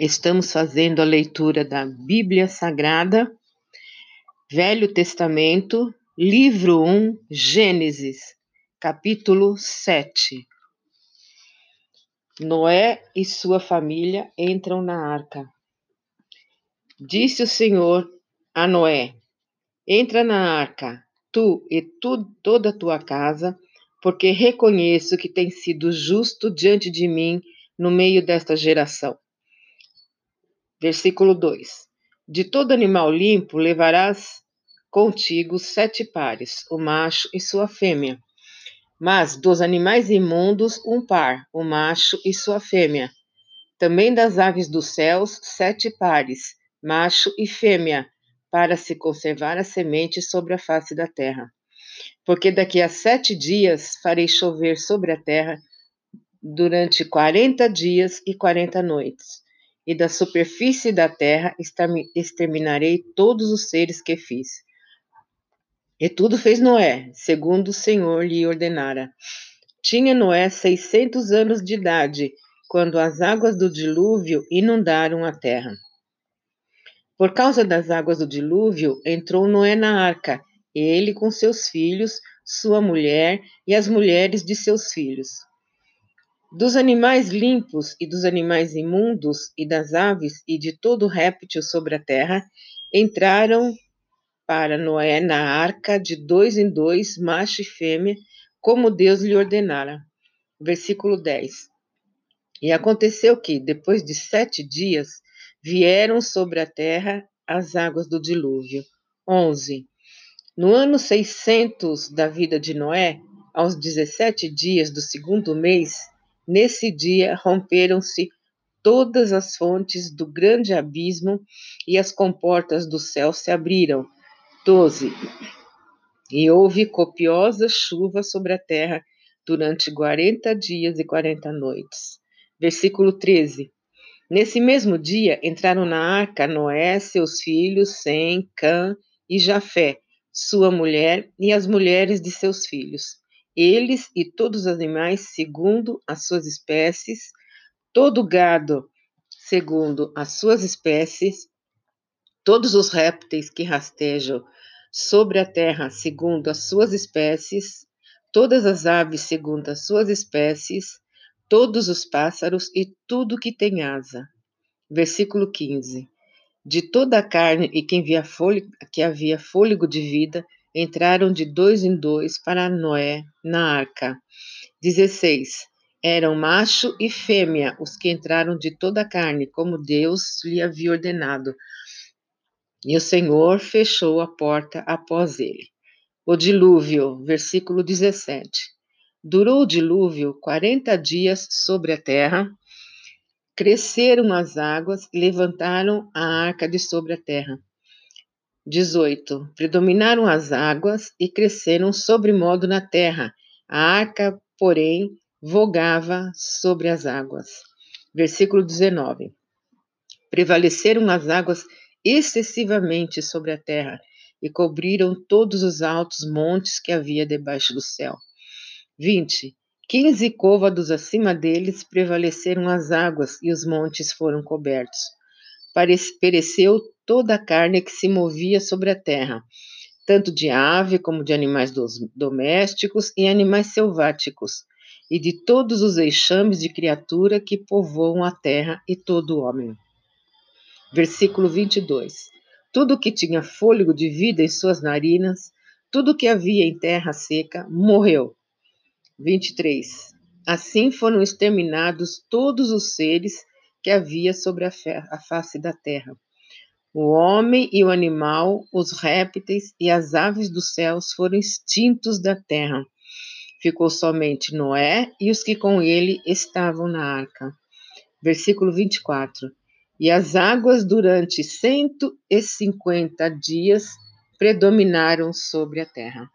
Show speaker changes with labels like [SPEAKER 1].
[SPEAKER 1] Estamos fazendo a leitura da Bíblia Sagrada, Velho Testamento, livro 1, Gênesis, capítulo 7. Noé e sua família entram na arca. Disse o Senhor a Noé: Entra na arca, tu e tu, toda a tua casa, porque reconheço que tem sido justo diante de mim no meio desta geração. Versículo 2: De todo animal limpo levarás contigo sete pares, o macho e sua fêmea. Mas dos animais imundos, um par, o macho e sua fêmea. Também das aves dos céus, sete pares, macho e fêmea, para se conservar a semente sobre a face da terra. Porque daqui a sete dias farei chover sobre a terra durante quarenta dias e quarenta noites e da superfície da terra exterminarei todos os seres que fiz. E tudo fez Noé, segundo o Senhor lhe ordenara. Tinha Noé seiscentos anos de idade, quando as águas do dilúvio inundaram a terra. Por causa das águas do dilúvio, entrou Noé na arca, ele com seus filhos, sua mulher e as mulheres de seus filhos. Dos animais limpos e dos animais imundos, e das aves e de todo réptil sobre a terra, entraram para Noé na arca de dois em dois, macho e fêmea, como Deus lhe ordenara. Versículo 10. E aconteceu que, depois de sete dias, vieram sobre a terra as águas do dilúvio. 11. No ano 600 da vida de Noé, aos 17 dias do segundo mês, Nesse dia romperam-se todas as fontes do grande abismo e as comportas do céu se abriram. 12. E houve copiosa chuva sobre a terra durante quarenta dias e quarenta noites. Versículo 13. Nesse mesmo dia entraram na arca Noé, seus filhos, Sem, Cã e Jafé, sua mulher e as mulheres de seus filhos eles e todos os animais segundo as suas espécies, todo gado segundo as suas espécies, todos os répteis que rastejam sobre a terra segundo as suas espécies, todas as aves segundo as suas espécies, todos os pássaros e tudo que tem asa. Versículo 15. De toda a carne e que, fôlego, que havia fôlego de vida, entraram de dois em dois para Noé na arca. 16. Eram macho e fêmea os que entraram de toda a carne, como Deus lhe havia ordenado. E o Senhor fechou a porta após ele. O dilúvio, versículo 17. Durou o dilúvio quarenta dias sobre a terra, cresceram as águas e levantaram a arca de sobre a terra. 18. Predominaram as águas e cresceram sobremodo na terra. A arca, porém, vogava sobre as águas. Versículo 19. Prevaleceram as águas excessivamente sobre a terra e cobriram todos os altos montes que havia debaixo do céu. 20. Quinze côvados acima deles prevaleceram as águas e os montes foram cobertos. Pereceu toda a carne que se movia sobre a terra, tanto de ave como de animais domésticos e animais selváticos, e de todos os enxames de criatura que povoam a terra e todo o homem. Versículo 22. Tudo que tinha fôlego de vida em suas narinas, tudo que havia em terra seca, morreu. 23. Assim foram exterminados todos os seres que havia sobre a face da terra o homem e o animal, os répteis e as aves dos céus foram extintos da terra. Ficou somente Noé e os que com ele estavam na arca. Versículo 24. E as águas durante cento e cinquenta dias predominaram sobre a terra.